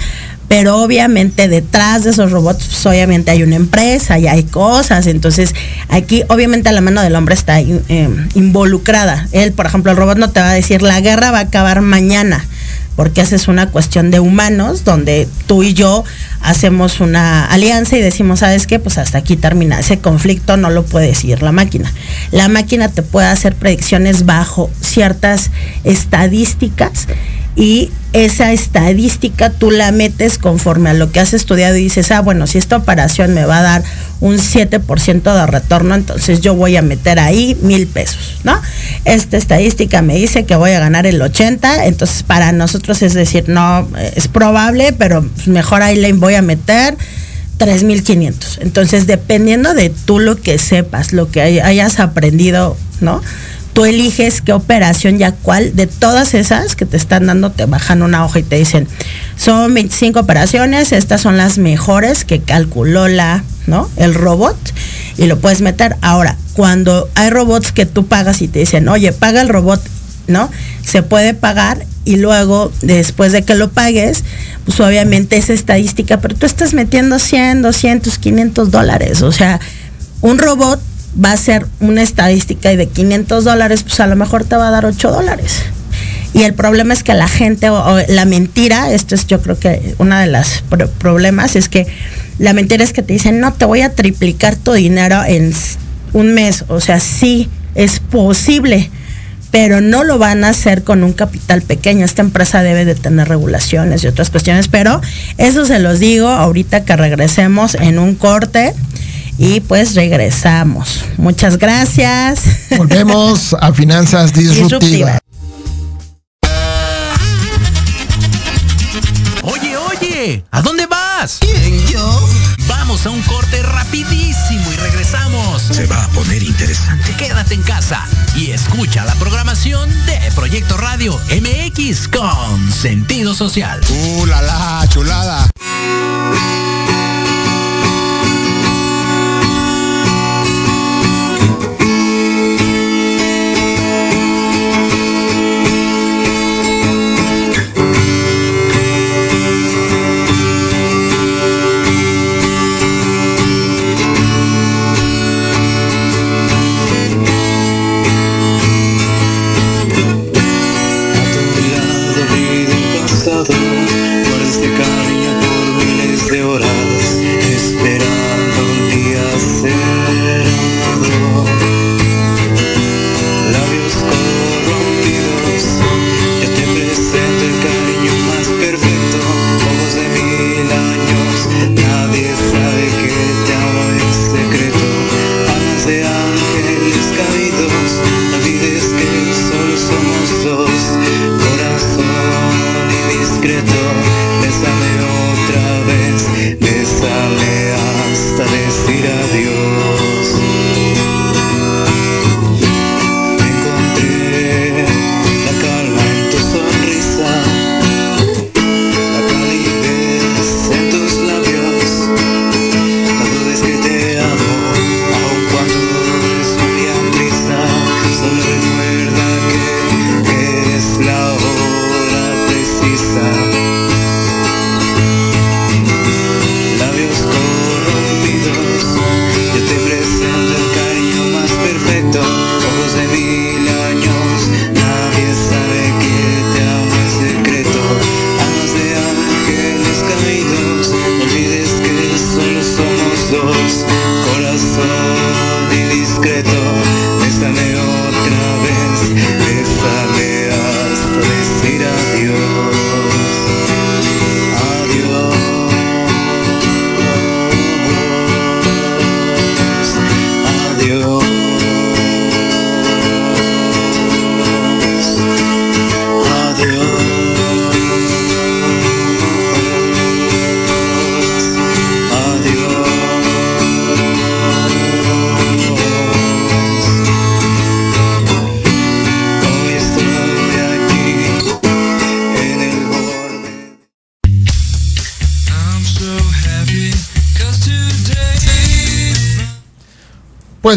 pero obviamente detrás de esos robots, pues, obviamente hay una empresa y hay cosas, entonces aquí obviamente la mano del hombre está eh, involucrada. Él, por ejemplo, el robot no te va a decir la guerra va a acabar mañana, porque esa es una cuestión de humanos, donde tú y yo hacemos una alianza y decimos, ¿sabes qué? Pues hasta aquí termina. Ese conflicto no lo puede decir la máquina. La máquina te puede hacer predicciones bajo ciertas estadísticas y esa estadística tú la metes conforme a lo que has estudiado y dices, ah, bueno, si esta operación me va a dar un 7% de retorno, entonces yo voy a meter ahí mil pesos, ¿no? Esta estadística me dice que voy a ganar el 80, entonces para nosotros es decir, no, es probable, pero mejor ahí le voy a meter 3.500. Entonces, dependiendo de tú lo que sepas, lo que hayas aprendido, ¿no? Tú eliges qué operación ya cuál de todas esas que te están dando te bajan una hoja y te dicen, son 25 operaciones, estas son las mejores que calculó la, ¿no? El robot y lo puedes meter. Ahora, cuando hay robots que tú pagas y te dicen, oye, paga el robot, ¿no? Se puede pagar y luego, después de que lo pagues, pues obviamente es estadística, pero tú estás metiendo 100, 200, 500 dólares. O sea, un robot va a ser una estadística y de 500 dólares, pues a lo mejor te va a dar 8 dólares. Y el problema es que la gente, o, la mentira, esto es yo creo que uno de los problemas, es que la mentira es que te dicen, no, te voy a triplicar tu dinero en un mes. O sea, sí, es posible, pero no lo van a hacer con un capital pequeño. Esta empresa debe de tener regulaciones y otras cuestiones, pero eso se los digo ahorita que regresemos en un corte y pues regresamos. Muchas gracias. Volvemos a Finanzas Disruptivas. Oye, oye, ¿a dónde vas? ¿Quién, yo? Vamos a un corte rapidísimo y regresamos. Se va a poner interesante. Quédate en casa y escucha la programación de Proyecto Radio MX con sentido social. ¡Uh, la, la chulada!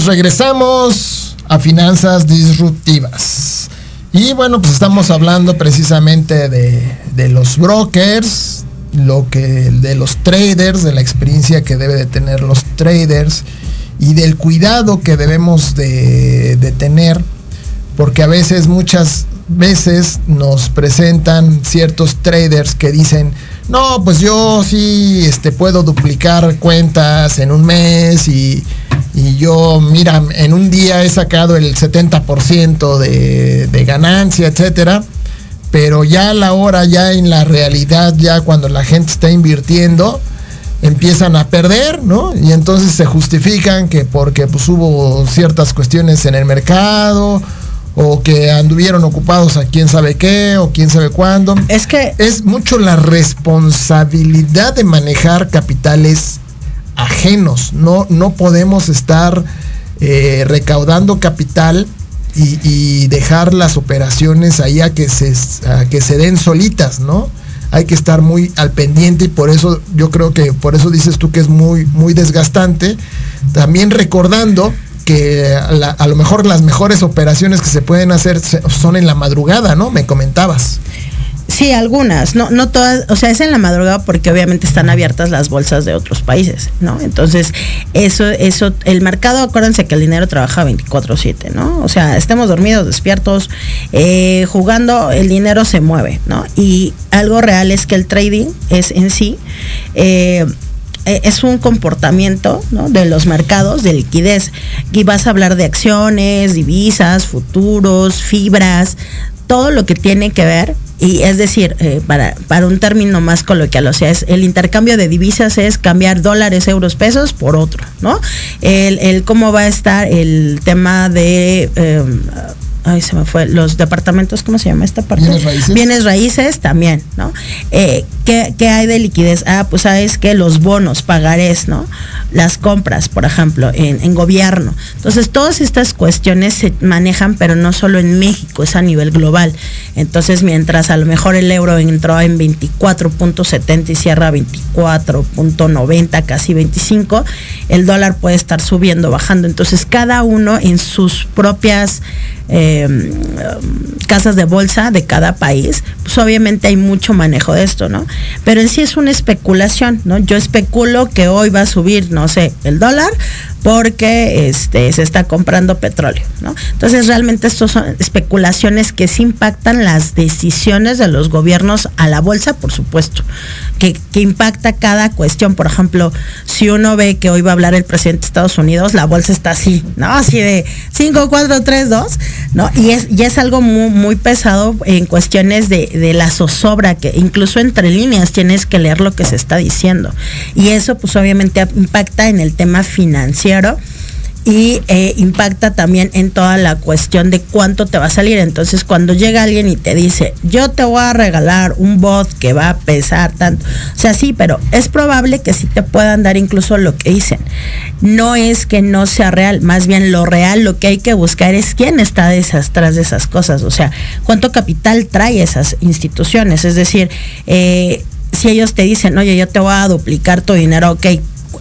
Regresamos a finanzas disruptivas. Y bueno, pues estamos hablando precisamente de, los brokers, lo que de los traders, de la experiencia que debe de tener los traders y del cuidado que debemos de, de tener, porque a veces, muchas veces nos presentan ciertos traders que dicen, no, pues yo sí este, puedo duplicar cuentas en un mes y, yo, mira, en un día he sacado el 70% de, de ganancia, etcétera. Pero ya a la hora, ya en la realidad, ya cuando la gente está invirtiendo, empiezan a perder, ¿no? Y entonces se justifican que porque pues hubo ciertas cuestiones en el mercado o que anduvieron ocupados a quién sabe qué o quién sabe cuándo. Es que es mucho la responsabilidad de manejar capitales ajenos. No, no podemos estar eh, recaudando capital y, dejar las operaciones ahí a que, se, que se den solitas, ¿no? Hay que estar muy al pendiente y por eso yo creo que por eso dices tú que es muy, muy desgastante. También recordando que a, lo mejor las mejores operaciones que se pueden hacer son en la madrugada, ¿no? Me comentabas. Sí, algunas, no, no todas, o sea, es en la madrugada porque obviamente están abiertas las bolsas de otros países, ¿no? Entonces, eso, eso, el mercado, acuérdense que el dinero trabaja 24/7, ¿no? O sea, estemos dormidos, despiertos, eh, jugando, el dinero se mueve, ¿no? Y algo real es que el trading es en sí, eh, eh, es un comportamiento de los mercados de liquidez. Y vas a hablar de acciones, divisas, futuros, fibras, todo lo que tiene que ver y es decir, eh, para, para un término más coloquial, o sea, es el intercambio de divisas es cambiar dólares, euros, pesos por otro, ¿no? El, el cómo va a estar el tema de em, ay, se me fue, los departamentos, ¿cómo se llama esta parte? Bienes raíces. Bienes raíces también, ¿no? Eh, ¿qué, hay de liquidez? Ah, pues sabes que los bonos, pagarés, ¿no? Las compras, por ejemplo, en, en, gobierno. Entonces, todas estas cuestiones se manejan, pero no solo en México, es a nivel global. Entonces, mientras a lo mejor el euro entró en 24.70 y cierra 24.90, casi 25, el dólar puede estar subiendo, bajando. Entonces, cada uno en sus propias Em, casas de bolsa de cada país, pues obviamente hay mucho manejo de esto, ¿no? Pero en sí es una especulación, ¿no? Yo especulo que hoy va a subir, no sé, el dólar porque este, se está comprando petróleo, ¿no? Entonces realmente estos son especulaciones que sí impactan las decisiones de los gobiernos a la bolsa, por supuesto, que, que impacta cada cuestión. Por ejemplo, si uno ve que hoy va a hablar el presidente de Estados Unidos, la bolsa está así, ¿no? Así de 5, 4, 3, 2, ¿no? Y es, y es algo muy, muy pesado en cuestiones de, de la zozobra, que incluso entre líneas tienes que leer lo que se está diciendo. Y eso pues obviamente impacta en el tema financiero y eh, impacta también en toda la cuestión de cuánto te va a salir. Entonces, cuando llega alguien y te dice, yo te voy a regalar un bot que va a pesar tanto, o sea, sí, pero es probable que sí te puedan dar incluso lo que dicen. No es que no sea real, más bien lo real, lo que hay que buscar es quién está detrás de esas cosas, o sea, cuánto capital trae esas instituciones. Es decir, eh, si ellos te dicen, oye, yo te voy a duplicar tu dinero, ok,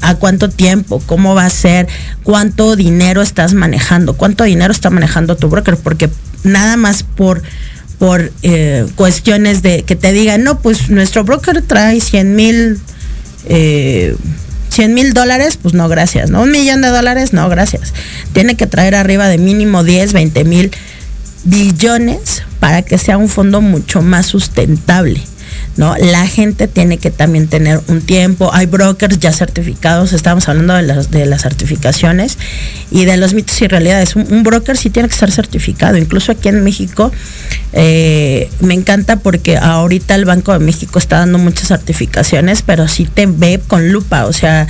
a cuánto tiempo, cómo va a ser, cuánto dinero estás manejando, cuánto dinero está manejando tu broker, porque nada más por por eh, cuestiones de que te digan, no, pues nuestro broker trae 100 mil eh, 100 mil dólares, pues no, gracias, ¿no? Un millón de dólares, no, gracias. Tiene que traer arriba de mínimo 10, 20 mil billones para que sea un fondo mucho más sustentable. ¿No? La gente tiene que también tener un tiempo. Hay brokers ya certificados, estamos hablando de las, de las certificaciones y de los mitos y realidades. Un, broker sí tiene que estar certificado. Incluso aquí en México eh, me encanta porque ahorita el Banco de México está dando muchas certificaciones, pero sí te ve con lupa, o sea,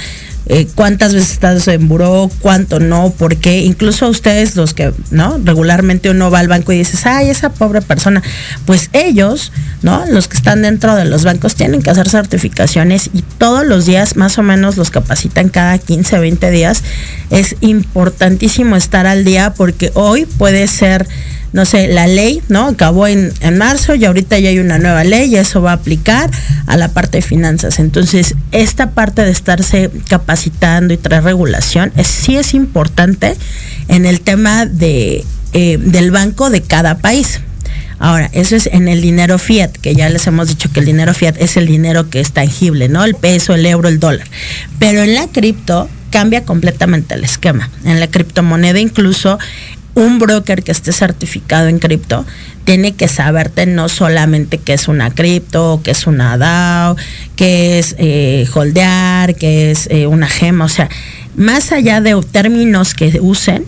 eh, cuántas veces estás en buró, cuánto no, por qué. Incluso ustedes los que, ¿no? Regularmente uno va al banco y dices, ay, esa pobre persona. Pues ellos, ¿no? Los que están dentro de los bancos tienen que hacer certificaciones y todos los días más o menos los capacitan cada 15, 20 días. Es importantísimo estar al día porque hoy puede ser no sé, la ley, ¿no? Acabó en, en marzo y ahorita ya hay una nueva ley y eso va a aplicar a la parte de finanzas. Entonces, esta parte de estarse capacitando y traer regulación sí es importante en el tema de, eh, del banco de cada país. Ahora, eso es en el dinero fiat, que ya les hemos dicho que el dinero fiat es el dinero que es tangible, ¿no? El peso, el euro, el dólar. Pero en la cripto cambia completamente el esquema. En la criptomoneda incluso un broker que esté certificado en cripto tiene que saberte no solamente qué es una cripto, qué es una DAO, qué es eh, holdear, qué es eh, una gema, o sea, más allá de términos que usen,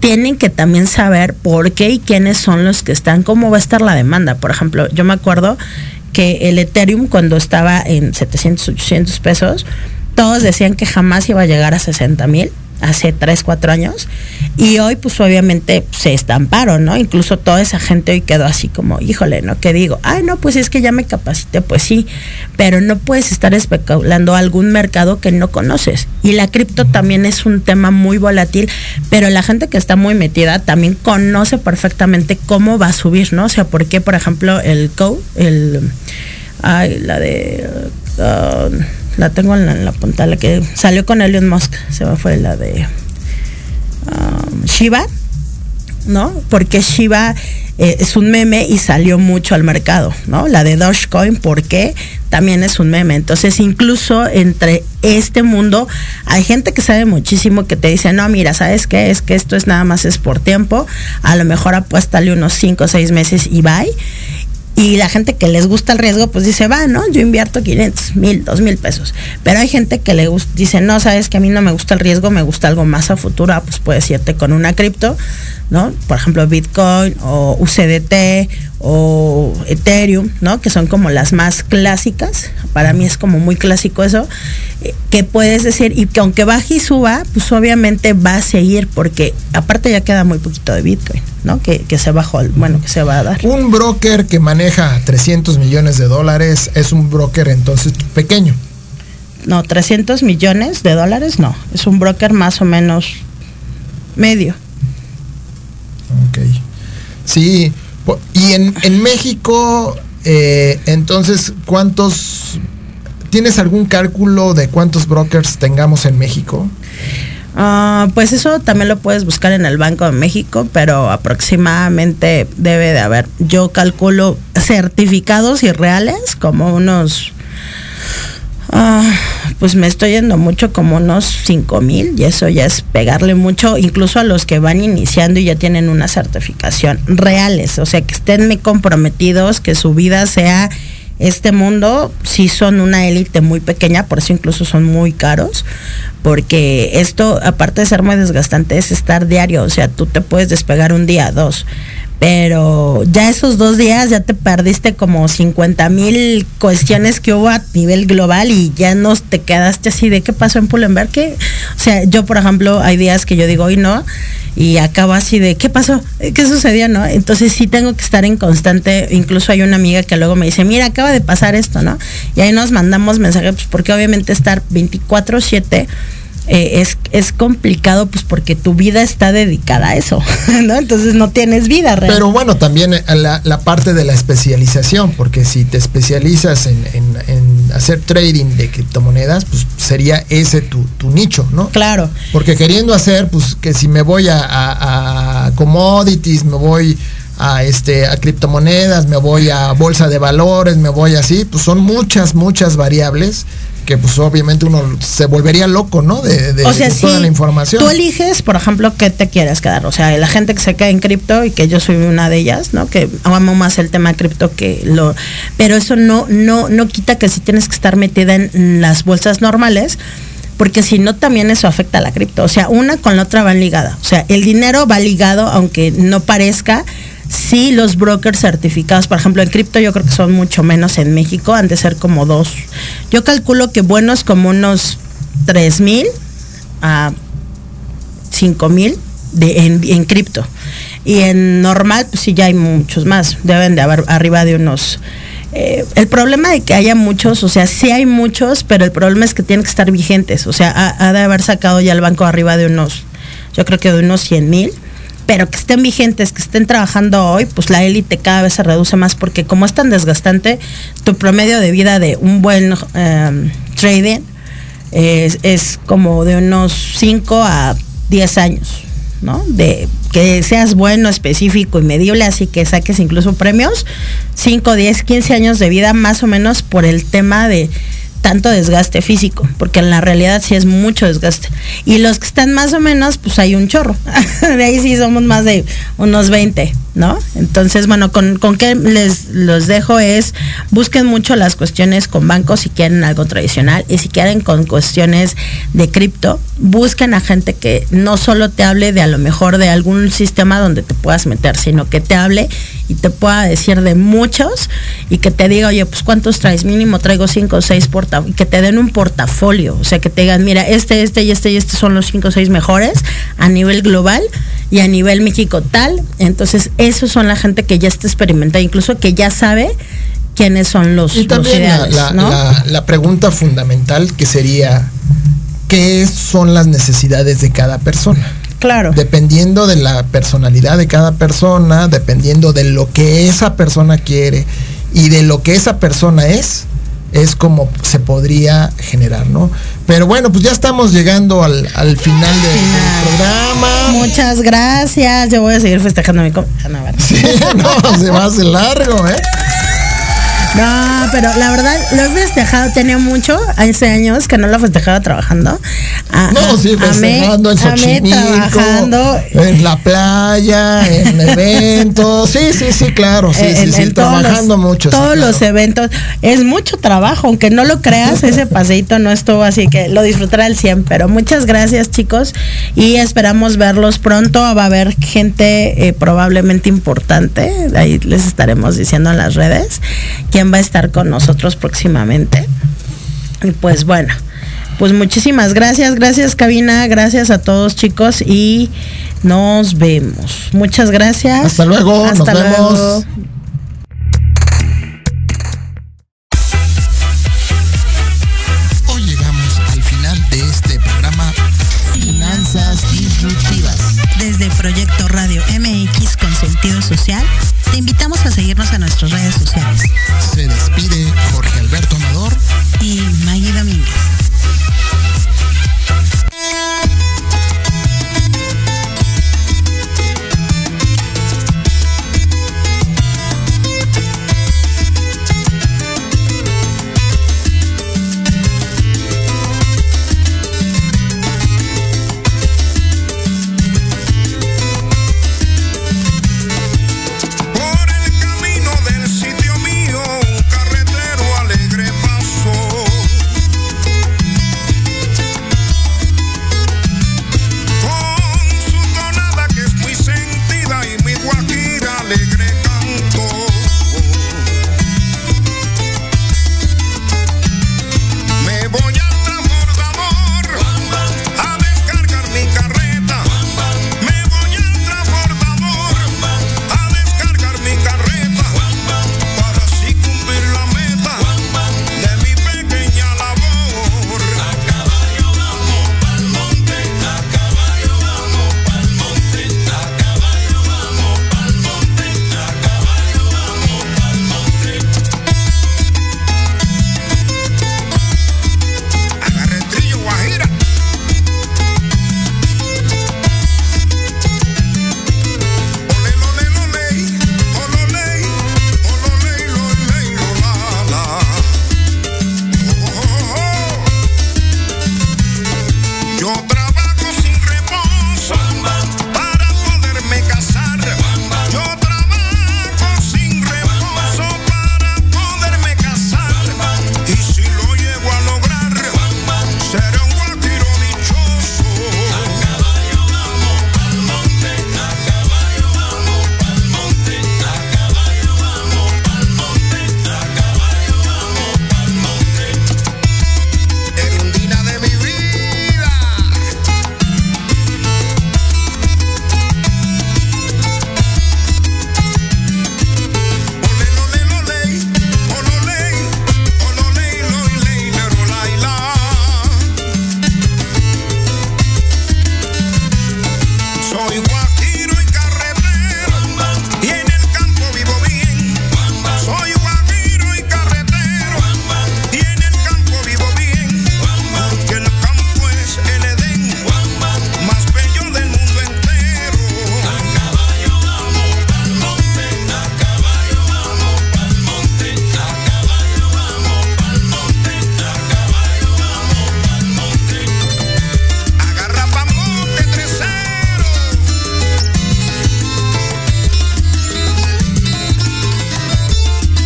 tienen que también saber por qué y quiénes son los que están, cómo va a estar la demanda. Por ejemplo, yo me acuerdo que el Ethereum cuando estaba en 700, 800 pesos, todos decían que jamás iba a llegar a 60 mil hace 3, 4 años. Y hoy, pues obviamente se estamparon, ¿no? Incluso toda esa gente hoy quedó así como, híjole, ¿no? Que digo, ay, no, pues es que ya me capacité, pues sí, pero no puedes estar especulando algún mercado que no conoces. Y la cripto también es un tema muy volátil, pero la gente que está muy metida también conoce perfectamente cómo va a subir, ¿no? O sea, por qué, por ejemplo, el CO, el, ay, la de... Uh, la tengo en la, en la punta, la que salió con Elon Musk, se me fue la de um, Shiba, ¿no? Porque Shiba eh, es un meme y salió mucho al mercado, ¿no? La de Dogecoin, porque también es un meme. Entonces, incluso entre este mundo, hay gente que sabe muchísimo que te dice, no, mira, ¿sabes qué? Es que esto es nada más es por tiempo, a lo mejor apuéstale unos 5 o 6 meses y bye. Y la gente que les gusta el riesgo, pues dice, va, ¿no? Yo invierto 500, mil, dos mil pesos. Pero hay gente que le dice, no, sabes que a mí no me gusta el riesgo, me gusta algo más a futuro. Ah, pues puedes irte con una cripto, ¿no? Por ejemplo, Bitcoin o UCDT o Ethereum, ¿no? Que son como las más clásicas. Para mí es como muy clásico eso. eh, que puedes decir, y que aunque baje y suba, pues obviamente va a seguir, porque aparte ya queda muy poquito de Bitcoin, ¿no? Que, que se bajó, bueno, que se va a dar. Un broker que maneja 300 millones de dólares es un broker entonces pequeño. No, 300 millones de dólares, no. Es un broker más o menos medio. Ok. Sí. Po- Y en, en México, eh, entonces, ¿cuántos... ¿Tienes algún cálculo de cuántos brokers tengamos en México? Ah, pues eso también lo puedes buscar en el Banco de México, pero aproximadamente debe de haber, yo calculo certificados y reales como unos, ah, pues me estoy yendo mucho como unos 5 mil y eso ya es pegarle mucho, incluso a los que van iniciando y ya tienen una certificación reales, o sea que estén muy comprometidos, que su vida sea este mundo sí son una élite muy pequeña, por eso incluso son muy caros, porque esto, aparte de ser muy desgastante, es estar diario, o sea, tú te puedes despegar un día, dos, pero ya esos dos días ya te perdiste como 50 mil cuestiones que hubo a nivel global y ya no te quedaste así de qué pasó en Pull&Bear, que, o sea, yo por ejemplo, hay días que yo digo hoy no, y acabo así de qué pasó, qué sucedió, ¿no? Entonces sí tengo que estar en constante, incluso hay una amiga que luego me dice, mira, acaba de pasar esto, ¿no? Y ahí nos mandamos mensajes, pues porque obviamente estar 24/7 eh, es, es complicado, pues porque tu vida está dedicada a eso, ¿no? Entonces no tienes vida. Pero bueno, también eh, la, la parte de la especialización, porque si te especializas en, en- en hacer trading de criptomonedas, pues sería ese tu, tu nicho, ¿no? Claro. Porque queriendo hacer, pues que si me voy a, a- a commodities, me voy a este a criptomonedas, me voy a bolsa de valores, me voy así, pues son muchas, muchas variables que pues obviamente uno se volvería loco, ¿no? De, de- o sea, de si toda la información. tú eliges, por ejemplo, qué te quieres quedar. O sea, la gente que se queda en cripto y que yo soy una de ellas, ¿no? Que amo más el tema cripto que lo... Pero eso no, no, no quita que si tienes que estar metida en las bolsas normales, porque si no también eso afecta a la cripto. O sea, una con la otra van ligada. O sea, el dinero va ligado, aunque no parezca. Sí, los brokers certificados, por ejemplo, en cripto yo creo que son mucho menos en México, han de ser como dos. Yo calculo que buenos como unos tres mil a 5 mil en, en cripto. Y en normal, pues sí, ya hay muchos más. Deben de haber arriba de unos. eh, el problema de que haya muchos, o sea, sí hay muchos, pero el problema es que tienen que estar vigentes. O sea, ha, ha de haber sacado ya el banco arriba de unos, yo creo que de unos 100 mil. Pero que estén vigentes, que estén trabajando hoy, pues la élite cada vez se reduce más porque como es tan desgastante, tu promedio de vida de un buen em, trading es, es, como de unos 5 a 10 años, ¿no? De que seas bueno, específico y medible, así que saques incluso premios, 5, 10, 15 años de vida más o menos por el tema de tanto desgaste físico, porque en la realidad sí es mucho desgaste. Y los que están más o menos, pues hay un chorro. de ahí sí somos más de unos 20, ¿no? Entonces, bueno, con, con qué les los dejo es, busquen mucho las cuestiones con bancos si quieren algo tradicional y si quieren con cuestiones de cripto, busquen a gente que no solo te hable de a lo mejor de algún sistema donde te puedas meter, sino que te hable y te pueda decir de muchos y que te diga, oye, pues cuántos traes, mínimo traigo cinco o seis porta que te den un portafolio, o sea, que te digan, mira, este, este y este y este son los cinco o seis mejores a nivel global y a nivel México tal. Entonces, esos son la gente que ya está experimentada, incluso que ya sabe quiénes son los, y también la, la pregunta fundamental que sería, ¿qué son las necesidades de cada persona? Claro. Dependiendo de la personalidad de cada persona, dependiendo de lo que esa persona quiere y de lo que esa persona es, es como se podría generar, ¿no? Pero bueno, pues ya estamos llegando al, final, del programa. Muchas gracias. Yo voy a seguir festejando mi com ah, no, Sí, no, se va a hacer largo, ¿eh? No, pero la verdad, lo he festejado, tenía mucho, hace años que no lo festejaba trabajando. no, sí, festejando en Xochimilco, trabajando. en la playa, en eventos, sí, sí, sí, claro, sí, sí, sí, trabajando mucho. Todos los eventos, es mucho trabajo, aunque no lo creas, ese paseito no estuvo así que lo disfrutaré al 100, pero muchas gracias chicos y esperamos verlos pronto, va a haber gente eh, probablemente importante, ahí les estaremos diciendo en las redes, va a estar con nosotros próximamente. Y pues bueno, pues muchísimas gracias, gracias cabina, gracias a todos chicos y nos vemos. Muchas gracias. Hasta luego, Hasta nos vemos. Hoy llegamos al final de este programa Finanzas Disruptivas. Desde Proyecto Radio MX con sentido social, te invitamos a seguirnos en nuestras redes sociales. Se despide Jorge Alberto Amador y Maggie Domínguez.